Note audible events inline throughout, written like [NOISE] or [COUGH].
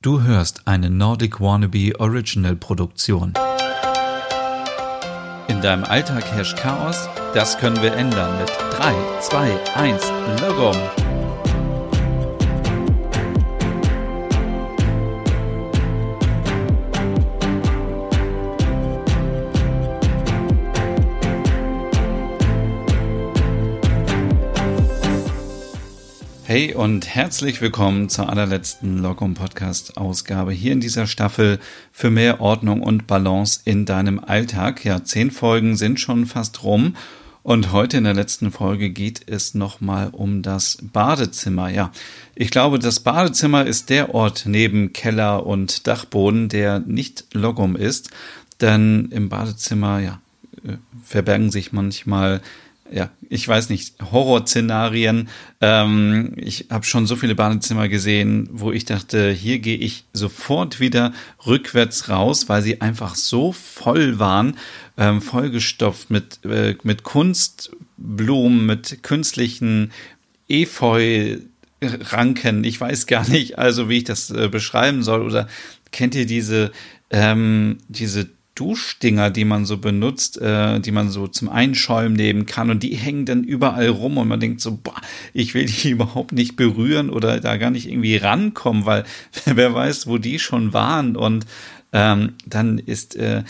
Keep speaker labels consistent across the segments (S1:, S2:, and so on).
S1: Du hörst eine Nordic Wannabe Original Produktion. In deinem Alltag herrscht Chaos? Das können wir ändern mit 3, 2, 1, Logom. Hey und herzlich willkommen zur allerletzten Logom Podcast Ausgabe hier in dieser Staffel für mehr Ordnung und Balance in deinem Alltag. Ja, zehn Folgen sind schon fast rum und heute in der letzten Folge geht es nochmal um das Badezimmer. Ja, ich glaube, das Badezimmer ist der Ort neben Keller und Dachboden, der nicht Logom ist, denn im Badezimmer, ja, äh, verbergen sich manchmal ja, ich weiß nicht, Horrorszenarien. Ähm, ich habe schon so viele Badezimmer gesehen, wo ich dachte, hier gehe ich sofort wieder rückwärts raus, weil sie einfach so voll waren, ähm, vollgestopft mit, äh, mit Kunstblumen, mit künstlichen Efeu. Ranken, ich weiß gar nicht, also wie ich das äh, beschreiben soll. Oder kennt ihr diese ähm, diese Duschdinger, die man so benutzt, äh, die man so zum Einschäumen nehmen kann. Und die hängen dann überall rum und man denkt so, boah, ich will die [LAUGHS] überhaupt nicht berühren oder da gar nicht irgendwie rankommen, weil [LAUGHS] wer weiß, wo die schon waren. Und ähm, dann ist äh,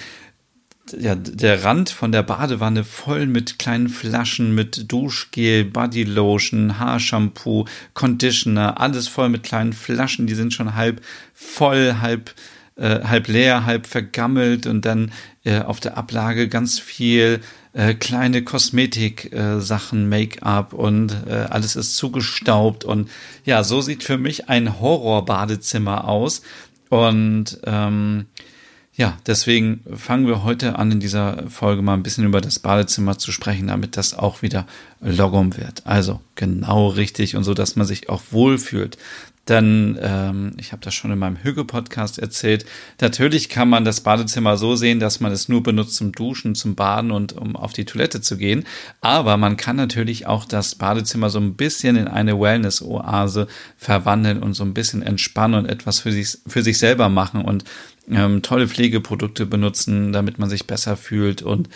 S1: ja, der Rand von der Badewanne voll mit kleinen Flaschen, mit Duschgel, Bodylotion, Haarshampoo, Conditioner, alles voll mit kleinen Flaschen, die sind schon halb voll, halb äh, halb leer, halb vergammelt und dann äh, auf der Ablage ganz viel äh, kleine Kosmetik-Sachen, Make-up und äh, alles ist zugestaubt und ja, so sieht für mich ein Horror-Badezimmer aus und ähm, ja, deswegen fangen wir heute an, in dieser Folge mal ein bisschen über das Badezimmer zu sprechen, damit das auch wieder Logom wird. Also genau richtig und so, dass man sich auch wohlfühlt. Denn ähm, ich habe das schon in meinem Hüge-Podcast erzählt. Natürlich kann man das Badezimmer so sehen, dass man es nur benutzt zum Duschen, zum Baden und um auf die Toilette zu gehen. Aber man kann natürlich auch das Badezimmer so ein bisschen in eine Wellness-Oase verwandeln und so ein bisschen entspannen und etwas für sich, für sich selber machen und ähm, tolle Pflegeprodukte benutzen, damit man sich besser fühlt und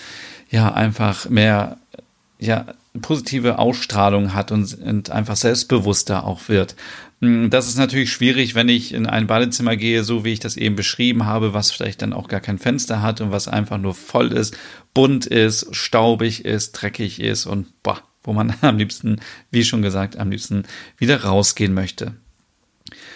S1: ja, einfach mehr ja, positive Ausstrahlung hat und, und einfach selbstbewusster auch wird. Hm, das ist natürlich schwierig, wenn ich in ein Badezimmer gehe, so wie ich das eben beschrieben habe, was vielleicht dann auch gar kein Fenster hat und was einfach nur voll ist, bunt ist, staubig ist, dreckig ist und boah, wo man [LAUGHS] am liebsten, wie schon gesagt, am liebsten wieder rausgehen möchte.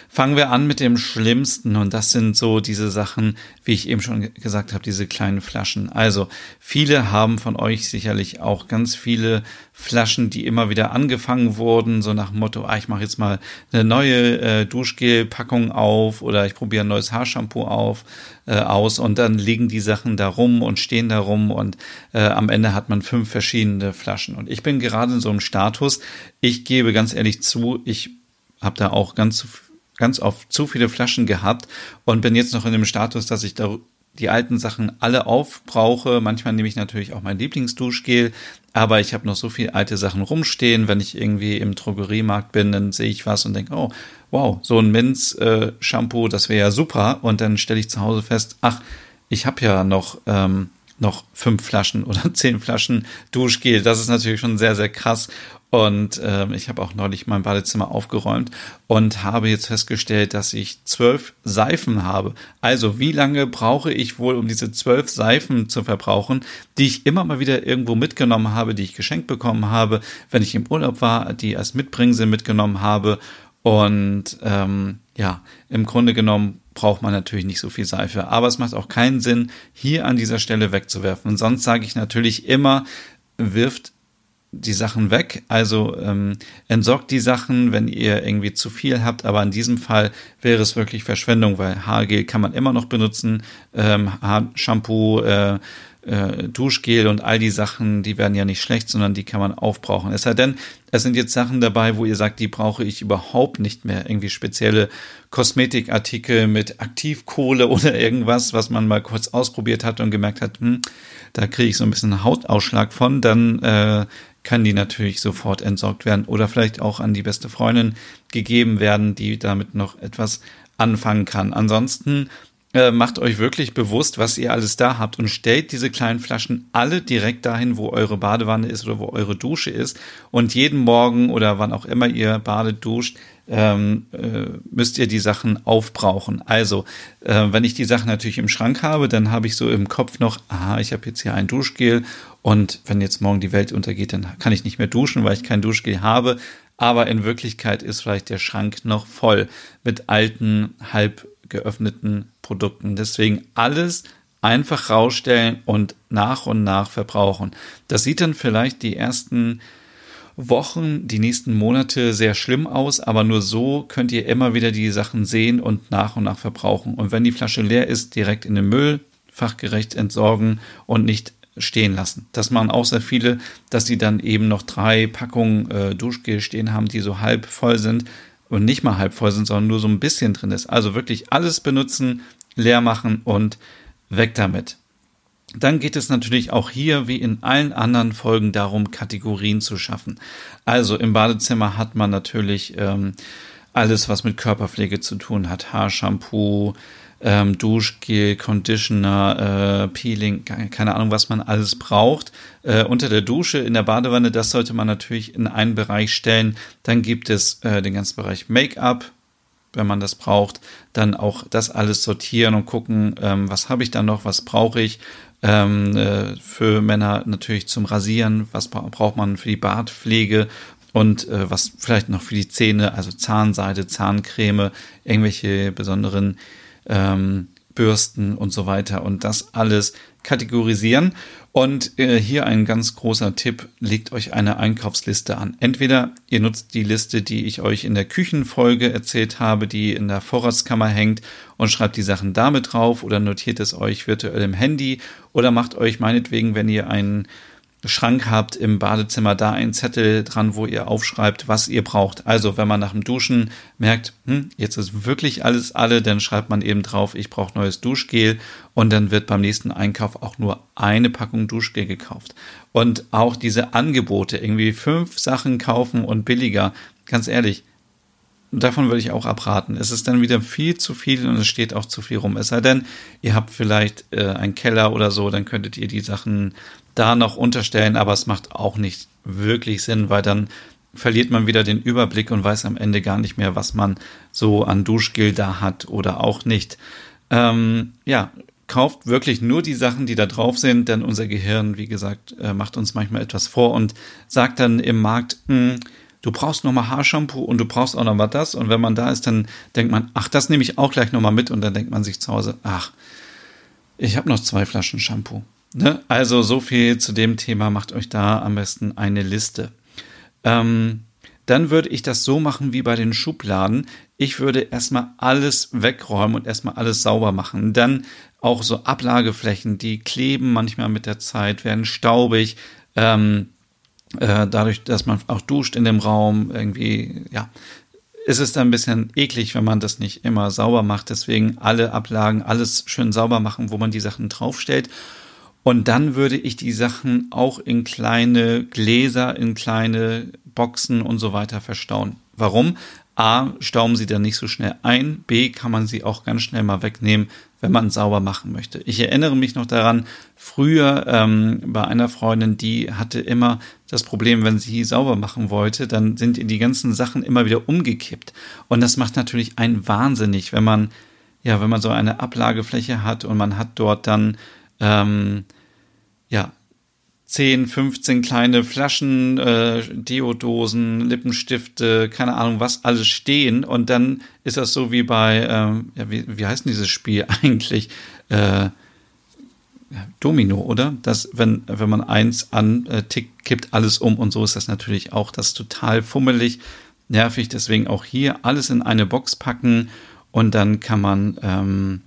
S1: Fangen wir an mit dem Schlimmsten. Und das sind so diese Sachen, wie ich eben schon gesagt habe, diese kleinen Flaschen. Also viele haben von euch sicherlich auch ganz viele Flaschen, die immer wieder angefangen wurden, so nach dem Motto, ah, ich mache jetzt mal eine neue äh, Duschgel-Packung auf oder ich probiere ein neues Haarshampoo auf äh, aus. Und dann liegen die Sachen da rum und stehen da rum. Und äh, am Ende hat man fünf verschiedene Flaschen. Und ich bin gerade in so einem Status, ich gebe ganz ehrlich zu, ich habe da auch ganz ganz oft zu viele Flaschen gehabt und bin jetzt noch in dem Status, dass ich da die alten Sachen alle aufbrauche. Manchmal nehme ich natürlich auch mein Lieblingsduschgel, aber ich habe noch so viele alte Sachen rumstehen. Wenn ich irgendwie im Drogeriemarkt bin, dann sehe ich was und denke, oh, wow, so ein Minz-Shampoo, äh, das wäre ja super. Und dann stelle ich zu Hause fest, ach, ich habe ja noch ähm, noch fünf Flaschen oder [LAUGHS] zehn Flaschen Duschgel. Das ist natürlich schon sehr, sehr krass. Und ähm, ich habe auch neulich mein Badezimmer aufgeräumt und habe jetzt festgestellt, dass ich zwölf Seifen habe. Also wie lange brauche ich wohl, um diese zwölf Seifen zu verbrauchen, die ich immer mal wieder irgendwo mitgenommen habe, die ich geschenkt bekommen habe, wenn ich im Urlaub war, die als Mitbringsel mitgenommen habe. Und ähm, ja, im Grunde genommen braucht man natürlich nicht so viel Seife. Aber es macht auch keinen Sinn, hier an dieser Stelle wegzuwerfen. Und sonst sage ich natürlich immer, wirft die Sachen weg. Also ähm, entsorgt die Sachen, wenn ihr irgendwie zu viel habt. Aber in diesem Fall wäre es wirklich Verschwendung, weil Haargel kann man immer noch benutzen, ähm, Haarshampoo, äh, äh, Duschgel und all die Sachen, die werden ja nicht schlecht, sondern die kann man aufbrauchen. Es sei denn, es sind jetzt Sachen dabei, wo ihr sagt, die brauche ich überhaupt nicht mehr. Irgendwie spezielle Kosmetikartikel mit Aktivkohle [LAUGHS] oder irgendwas, was man mal kurz ausprobiert hat und gemerkt hat, hm, da kriege ich so ein bisschen Hautausschlag von, dann äh, kann die natürlich sofort entsorgt werden oder vielleicht auch an die beste Freundin gegeben werden, die damit noch etwas anfangen kann. Ansonsten äh, macht euch wirklich bewusst, was ihr alles da habt und stellt diese kleinen Flaschen alle direkt dahin, wo eure Badewanne ist oder wo eure Dusche ist. Und jeden Morgen oder wann auch immer ihr badet, duscht, ähm, äh, müsst ihr die Sachen aufbrauchen. Also, äh, wenn ich die Sachen natürlich im Schrank habe, dann habe ich so im Kopf noch, aha, ich habe jetzt hier ein Duschgel und wenn jetzt morgen die Welt untergeht, dann kann ich nicht mehr duschen, weil ich kein Duschgel habe. Aber in Wirklichkeit ist vielleicht der Schrank noch voll mit alten, halb geöffneten Produkten. Deswegen alles einfach rausstellen und nach und nach verbrauchen. Das sieht dann vielleicht die ersten Wochen, die nächsten Monate sehr schlimm aus, aber nur so könnt ihr immer wieder die Sachen sehen und nach und nach verbrauchen. Und wenn die Flasche leer ist, direkt in den Müll fachgerecht entsorgen und nicht stehen lassen. Das machen auch sehr viele, dass sie dann eben noch drei Packungen äh, Duschgel stehen haben, die so halb voll sind und nicht mal halb voll sind, sondern nur so ein bisschen drin ist. Also wirklich alles benutzen, leer machen und weg damit. Dann geht es natürlich auch hier wie in allen anderen Folgen darum, Kategorien zu schaffen. Also im Badezimmer hat man natürlich ähm, alles, was mit Körperpflege zu tun hat. Haarshampoo, ähm, Duschgel, Conditioner, äh, Peeling, keine Ahnung, was man alles braucht. Äh, unter der Dusche, in der Badewanne, das sollte man natürlich in einen Bereich stellen. Dann gibt es äh, den ganzen Bereich Make-up, wenn man das braucht. Dann auch das alles sortieren und gucken, ähm, was habe ich da noch, was brauche ich. Ähm, äh, für Männer natürlich zum Rasieren, was braucht man für die Bartpflege und äh, was vielleicht noch für die Zähne, also Zahnseide, Zahncreme, irgendwelche besonderen ähm, Bürsten und so weiter und das alles kategorisieren. Und äh, hier ein ganz großer Tipp, legt euch eine Einkaufsliste an. Entweder ihr nutzt die Liste, die ich euch in der Küchenfolge erzählt habe, die in der Vorratskammer hängt und schreibt die Sachen damit drauf oder notiert es euch virtuell im Handy oder macht euch meinetwegen, wenn ihr einen Schrank habt im Badezimmer da einen Zettel dran, wo ihr aufschreibt, was ihr braucht. Also wenn man nach dem Duschen merkt, hm, jetzt ist wirklich alles alle, dann schreibt man eben drauf, ich brauche neues Duschgel und dann wird beim nächsten Einkauf auch nur eine Packung Duschgel gekauft. Und auch diese Angebote, irgendwie fünf Sachen kaufen und billiger, ganz ehrlich, davon würde ich auch abraten. Es ist dann wieder viel zu viel und es steht auch zu viel rum. Es sei denn, ihr habt vielleicht äh, einen Keller oder so, dann könntet ihr die Sachen da noch unterstellen, aber es macht auch nicht wirklich Sinn, weil dann verliert man wieder den Überblick und weiß am Ende gar nicht mehr, was man so an Duschgel da hat oder auch nicht. Ähm, ja, kauft wirklich nur die Sachen, die da drauf sind, denn unser Gehirn, wie gesagt, äh, macht uns manchmal etwas vor und sagt dann im Markt, mh, hm, du brauchst nochmal Haarshampoo und du brauchst auch noch was das. Und wenn man da ist, dann denkt man, ach, das nehme ich auch gleich nochmal mit. Und dann denkt man sich zu Hause, ach, ich habe noch zwei Flaschen Shampoo. Ne? Also so viel zu dem Thema, macht euch da am besten eine Liste. Ähm, dann würde ich das so machen wie bei den Schubladen. Ich würde erstmal alles wegräumen und erstmal alles sauber machen. Dann auch so Ablageflächen, die kleben manchmal mit der Zeit, werden staubig. Ähm, äh, dadurch, dass man auch duscht in dem Raum, irgendwie, ja, ist es dann ein bisschen eklig, wenn man das nicht immer sauber macht. Deswegen alle Ablagen, alles schön sauber machen, wo man die Sachen draufstellt. Und dann würde ich die Sachen auch in kleine Gläser, in kleine Boxen und so weiter verstauen. Warum? A, stauben sie dann nicht so schnell ein. B, kann man sie auch ganz schnell mal wegnehmen, wenn man sauber machen möchte. Ich erinnere mich noch daran, früher ähm, bei einer Freundin, die hatte immer das Problem, wenn sie sauber machen wollte, dann sind ihr die ganzen Sachen immer wieder umgekippt. Und das macht natürlich einen wahnsinnig, wenn man, ja, wenn man so eine Ablagefläche hat und man hat dort dann ähm, ja, 10, 15 kleine Flaschen, äh, Deodosen, Lippenstifte, keine Ahnung was, alles stehen. Und dann ist das so wie bei, ähm, ja, wie, wie heißt denn dieses Spiel [LAUGHS] eigentlich? Äh, Domino, oder? Dass, wenn, wenn man eins antickt, kippt alles um und so ist das natürlich auch. Das total fummelig, nervig. Deswegen auch hier alles in eine Box packen und dann kann man ähm,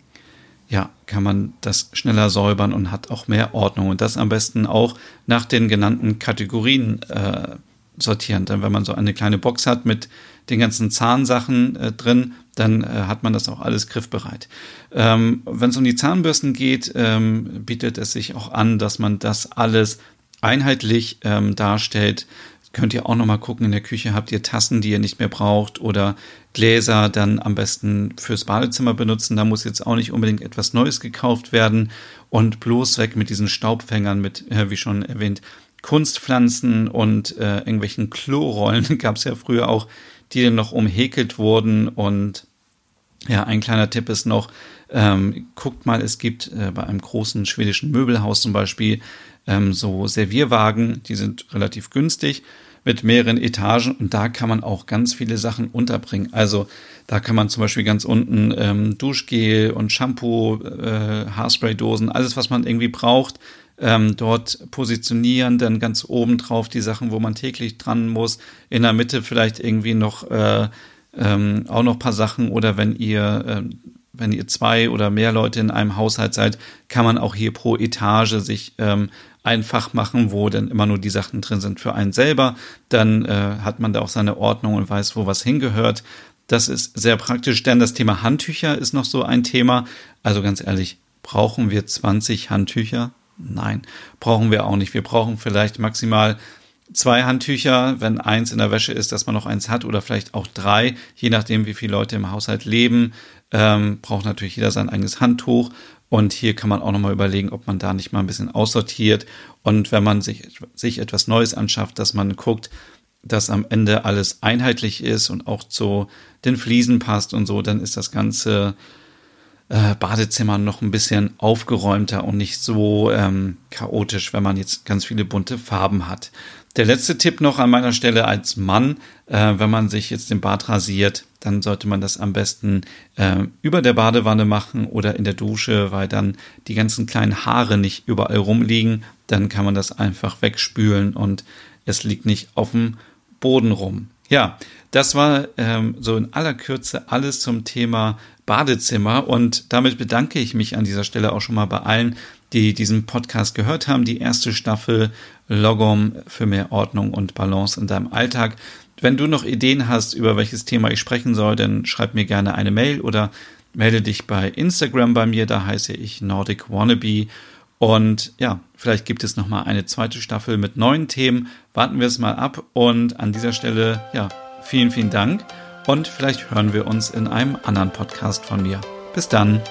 S1: ja, kann man das schneller säubern und hat auch mehr Ordnung. Und das am besten auch nach den genannten Kategorien äh, sortieren. Denn wenn man so eine kleine Box hat mit den ganzen Zahnsachen äh, drin, dann äh, hat man das auch alles griffbereit. Ähm, wenn es um die Zahnbürsten geht, ähm, bietet es sich auch an, dass man das alles einheitlich ähm, darstellt. Könnt ihr auch nochmal gucken in der Küche, habt ihr Tassen, die ihr nicht mehr braucht oder Gläser dann am besten fürs Badezimmer benutzen. Da muss jetzt auch nicht unbedingt etwas Neues gekauft werden und bloß weg mit diesen Staubfängern, mit, äh, wie schon erwähnt, Kunstpflanzen und äh, irgendwelchen Klorollen [LAUGHS] gab es ja früher auch, die dann noch umhäkelt wurden. Und ja, ein kleiner Tipp ist noch, ähm, guckt mal, es gibt äh, bei einem großen schwedischen Möbelhaus zum Beispiel ähm, so Servierwagen, die sind relativ günstig mit mehreren Etagen und da kann man auch ganz viele Sachen unterbringen. Also da kann man zum Beispiel ganz unten ähm, Duschgel und Shampoo, äh, Haarspraydosen, alles was man irgendwie braucht, ähm, dort positionieren, dann ganz oben drauf die Sachen, wo man täglich dran muss, in der Mitte vielleicht irgendwie noch äh, ähm, auch noch paar Sachen oder wenn ihr äh, wenn ihr zwei oder mehr Leute in einem Haushalt seid, kann man auch hier pro Etage sich ähm, einfach machen, wo dann immer nur die Sachen drin sind für einen selber. Dann äh, hat man da auch seine Ordnung und weiß, wo was hingehört. Das ist sehr praktisch, denn das Thema Handtücher ist noch so ein Thema. Also ganz ehrlich, brauchen wir 20 Handtücher? Nein, brauchen wir auch nicht. Wir brauchen vielleicht maximal zwei Handtücher, wenn eins in der Wäsche ist, dass man noch eins hat oder vielleicht auch drei, je nachdem, wie viele Leute im Haushalt leben. Ähm, braucht natürlich jeder sein eigenes Handtuch und hier kann man auch nochmal überlegen, ob man da nicht mal ein bisschen aussortiert. Und wenn man sich, sich etwas Neues anschafft, dass man guckt, dass am Ende alles einheitlich ist und auch zu den Fliesen passt und so, dann ist das ganze äh, Badezimmer noch ein bisschen aufgeräumter und nicht so ähm, chaotisch, wenn man jetzt ganz viele bunte Farben hat. Der letzte Tipp noch an meiner Stelle als Mann, äh, wenn man sich jetzt den Bart rasiert, dann sollte man das am besten äh, über der Badewanne machen oder in der Dusche, weil dann die ganzen kleinen Haare nicht überall rumliegen. Dann kann man das einfach wegspülen und es liegt nicht auf dem Boden rum. Ja, das war ähm, so in aller Kürze alles zum Thema Badezimmer und damit bedanke ich mich an dieser Stelle auch schon mal bei allen, die diesen Podcast gehört haben. Die erste Staffel Logom für mehr Ordnung und Balance in deinem Alltag. Wenn du noch Ideen hast, über welches Thema ich sprechen soll, dann schreib mir gerne eine Mail oder melde dich bei Instagram bei mir, da heiße ich Nordic Wannabe. Und ja, vielleicht gibt es nochmal eine zweite Staffel mit neuen Themen. Warten wir es mal ab. Und an dieser Stelle, ja, vielen, vielen Dank. Und vielleicht hören wir uns in einem anderen Podcast von mir. Bis dann.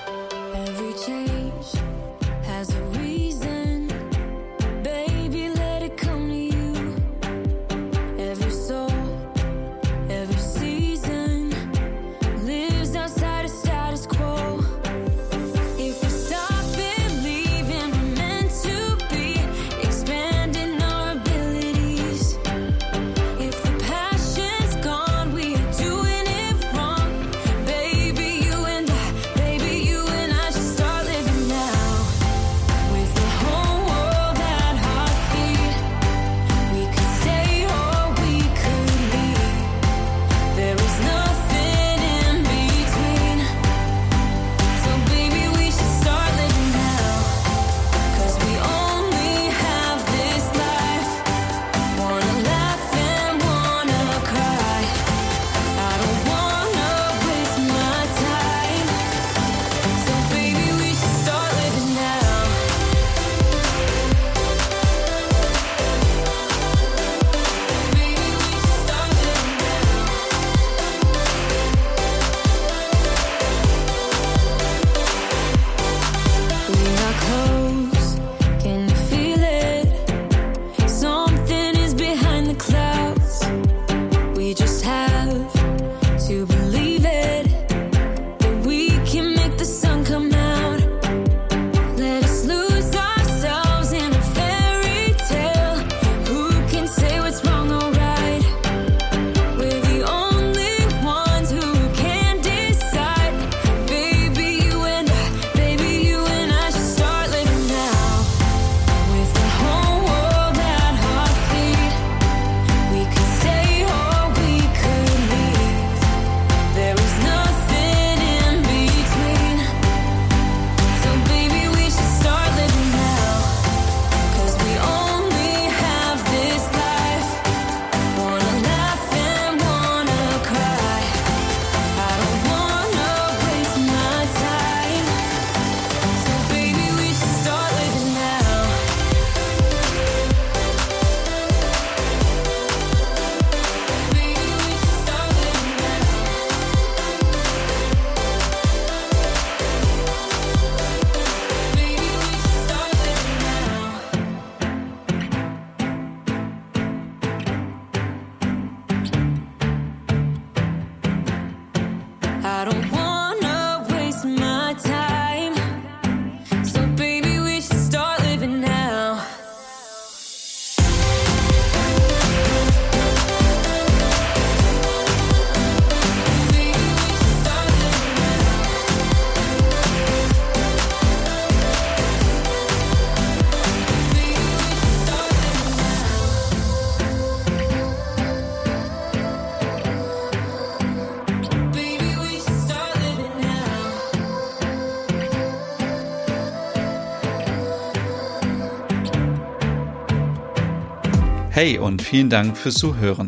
S1: Hey und vielen Dank fürs Zuhören.